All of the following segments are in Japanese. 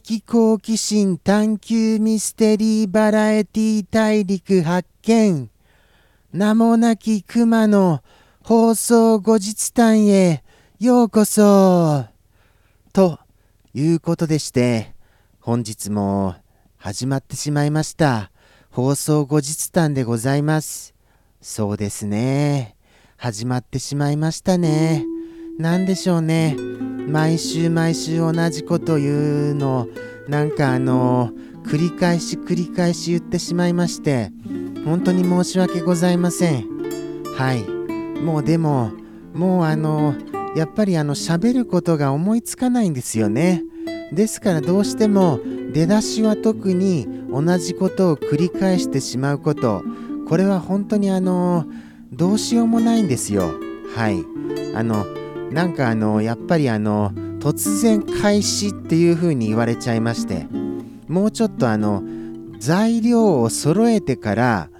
的好奇心探求ミステリーバラエティ大陸発見。名もなき熊の放送後日談へようこそ。ということでして本日も始まってしまいました。放送後日談でございます。そうですね。始まってしまいましたね。何でしょうね。毎週毎週同じこと言うの。なんかあの繰り返し繰り返し言ってしまいまして。本当に申し訳ございません。はい。もうでももうあのやっぱりあの喋ることが思いつかないんですよね。ですからどうしても出だしは特に同じことを繰り返してしまうこと。これは本当にあのどうしようもないんですよ。はい。あのなんかあのやっぱりあの突然開始っていう風に言われちゃいましてもうちょっとあの材料を揃えてから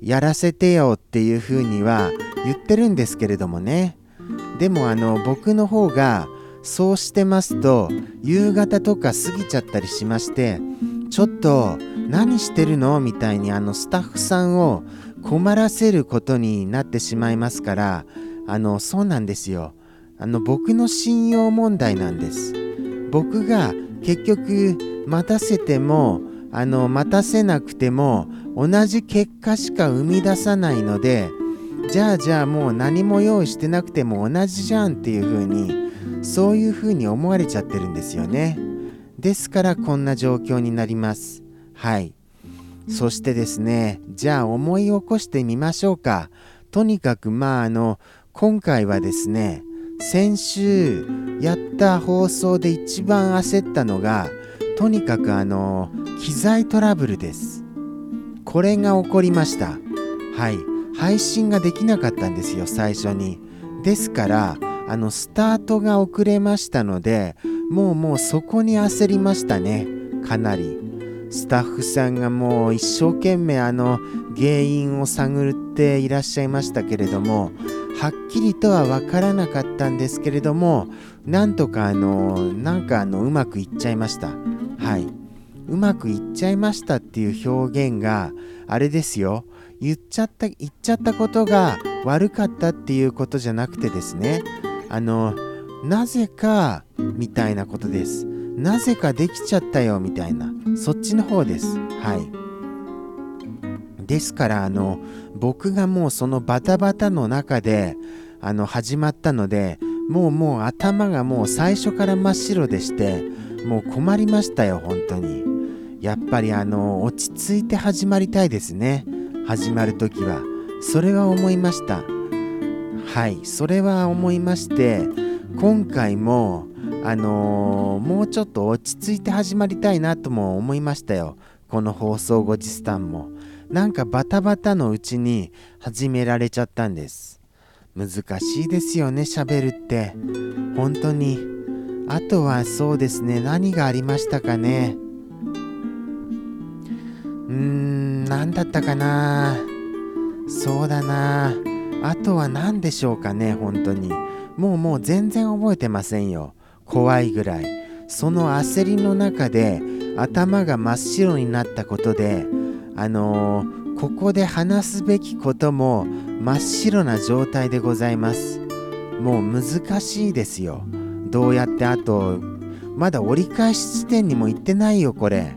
やらせてよっていう風には言ってるんですけれどもね。でもあの僕の方がそうしてますと夕方とか過ぎちゃったりしましてちょっと何してるの？みたいにあのスタッフさんを困らせることになってしまいますからあのそうなんですよ。あの僕の信用問題なんです。僕が結局待たせてもあの待たせなくても同じ結果しか生み出さないのでじゃあじゃあもう何も用意してなくても同じじゃんっていう風にそういう風に思われちゃってるんですよね。ですからこんな状況になります。はい。そしてですねじゃあ思い起こしてみましょうか。とにかくまああの今回はですね先週やった放送で一番焦ったのがとにかくあの機材トラブルです。これが起こりました。はい。配信ができなかったんですよ最初に。ですからあのスタートが遅れましたのでもうもうそこに焦りましたね。かなり。スタッフさんがもう一生懸命あの原因を探っていらっしゃいましたけれどもはっきりとは分からなかったんですけれどもなんとかあのなんかあのうまくいっちゃいました。はい。うまくいっちゃいましたっていう表現があれですよ。言っちゃった言っちゃったことが悪かったっていうことじゃなくてですね。あのなぜかみたいなことです。なぜかできちゃったよみたいな。そっちの方です。はい。ですからあの僕がもうそのバタバタの中であの始まったのでもうもう頭がもう最初から真っ白でしてもう困りましたよ本当に。やっぱりあの落ち着いて始まりたいですね。始まる時は。それは思いました。はい。それは思いまして今回もあのー、もうちょっと落ち着いて始まりたいなとも思いましたよ。この放送後日談も。なんかバタバタのうちに始められちゃったんです。難しいですよね喋るって。本当に。あとはそうですね何がありましたかね。うーん何だったかな。そうだな。あとは何でしょうかね本当に。もうもう全然覚えてませんよ。怖いぐらい。その焦りの中で頭が真っ白になったことであのー、ここで話すべきことも真っ白な状態でございます。もう難しいですよ。どうやってあとまだ折り返し地点にも行ってないよこれ。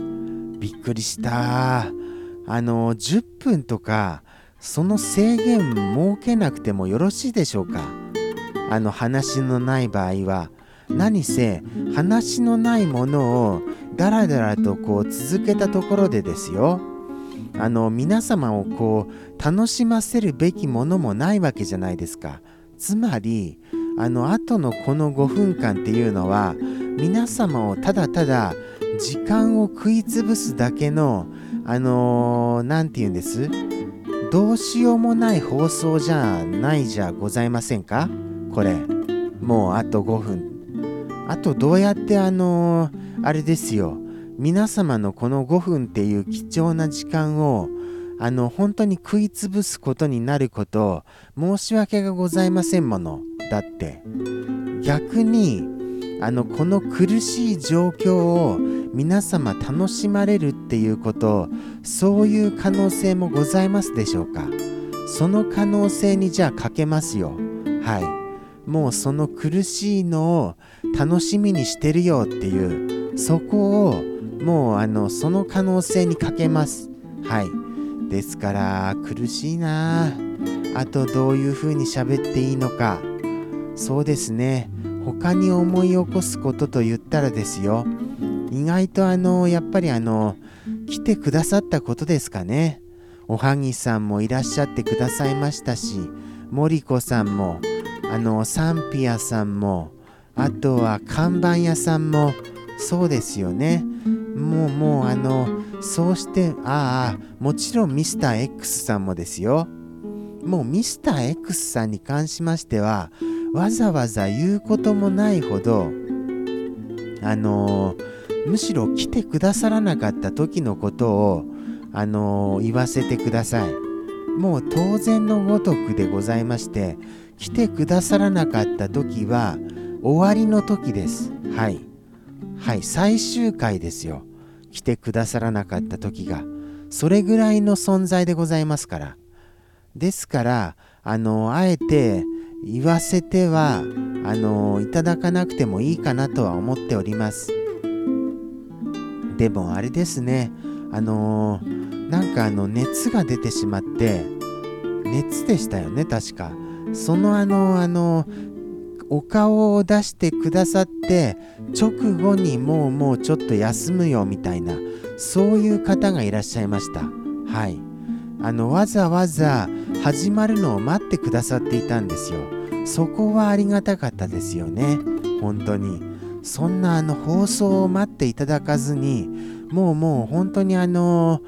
びっくりした。あのー、10分とかその制限設けなくてもよろしいでしょうか。あの話のない場合は何せ話のないものをダラダラとこう続けたところでですよ。あの皆様をこう楽しませるべきものもないわけじゃないですか。つまりあの後のこの5分間っていうのは皆様をただただ時間を食いつぶすだけのあの何、ー、て言うんです？どうしようもない放送じゃないじゃございませんか？これ。もうあと5分。あとどうやってあのー、あれですよ。皆様のこの5分っていう貴重な時間をあの本当に食いつぶすことになること申し訳がございませんもの。だって逆にあのこの苦しい状況を皆様楽しまれるっていうことそういう可能性もございますでしょうか。その可能性にじゃあかけますよ。はい。もうその苦しいのを楽しみにしてるよっていうそこをもうあのその可能性にかけます。はい。ですから苦しいな。あとどういうふうに喋っていいのか。そうですね。他に思い起こすことと言ったらですよ。意外とあのやっぱりあの来てくださったことですかね。おはぎさんもいらっしゃってくださいましたし森子さんもあのサンピアさんもあとは看板屋さんもそうですよね。もうもうあのそうしてああもちろんミスター X さんもですよ。もうミスター X さんに関しましてはわざわざ言うこともないほどあのむしろ来てくださらなかった時のことをあの言わせてください。もう当然のごとくでございまして来てくださらなかった時は終わりの時です。はい。はい最終回ですよ。来てくださらなかった時が。それぐらいの存在でございますから。ですからあのあえて言わせてはあのいただかなくてもいいかなとは思っております。でもあれですね。あのなんかあの熱が出てしまって熱でしたよね確か。そのあのあのお顔を出してくださって直後にもうもうちょっと休むよみたいなそういう方がいらっしゃいました。はい。あのわざわざ始まるのを待ってくださっていたんですよ。そこはありがたかったですよね。本当に。そんなあの放送を待っていただかずにもうもう本当にあの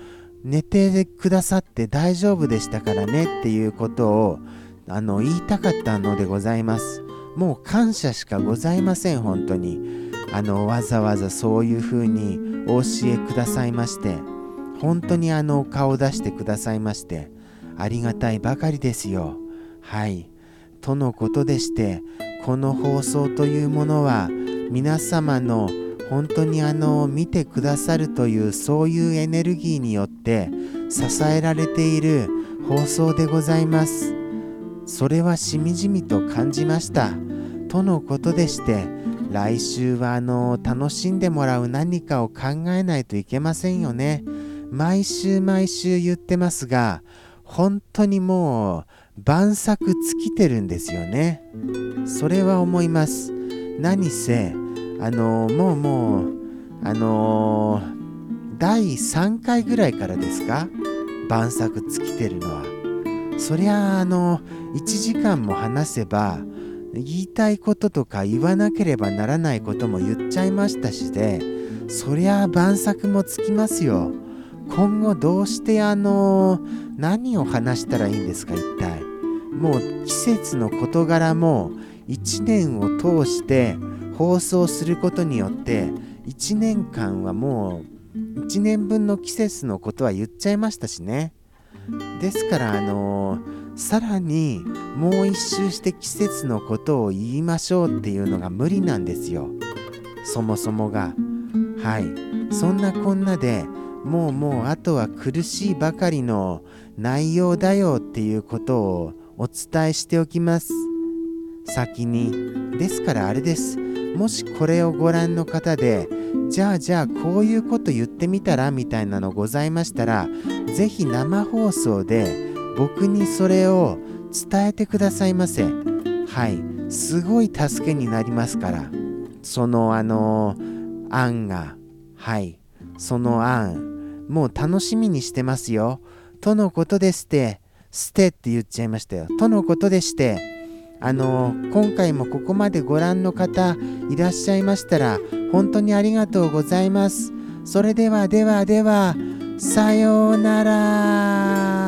寝てくださって大丈夫でしたからねっていうことをあの言いたかったのでございます。もう感謝しかございません本当に。あのわざわざそういうふうにお教えくださいまして本当にあの顔出してくださいましてありがたいばかりですよ。はい。とのことでしてこの放送というものは皆様の本当にあの見てくださるというそういうエネルギーによって支えられている放送でございます。それはしみじみと感じました。とのことでして来週はあの楽しんでもらう何かを考えないといけませんよね。毎週毎週言ってますが本当にもう晩作尽きてるんですよね。それは思います。何せあのもうもうあの第3回ぐらいからですか？晩作尽きてるのは。そりゃああの1時間も話せば言いたいこととか言わなければならないことも言っちゃいましたしでそりゃあ晩作もつきますよ。今後どうしてあの何を話したらいいんですか一体。もう季節の事柄も1年を通して放送することによって1年間はもう1年分の季節のことは言っちゃいましたしね。ですからあのー、さらにもう一周して季節のことを言いましょうっていうのが無理なんですよ。そもそもが。はい。そんなこんなでもうもうあとは苦しいばかりの内容だよっていうことをお伝えしておきます。先に。ですからあれです。もしこれをご覧の方でじゃあじゃあこういうこと言ってみたらみたいなのございましたら是非生放送で僕にそれを伝えてくださいませ。はい。すごい助けになりますから。そのあの案が。はい。その案。もう楽しみにしてますよ。とのことでして捨てって言っちゃいましたよ。とのことでしてあの今回もここまでご覧の方いらっしゃいましたら本当にありがとうございます。それではではではさようなら。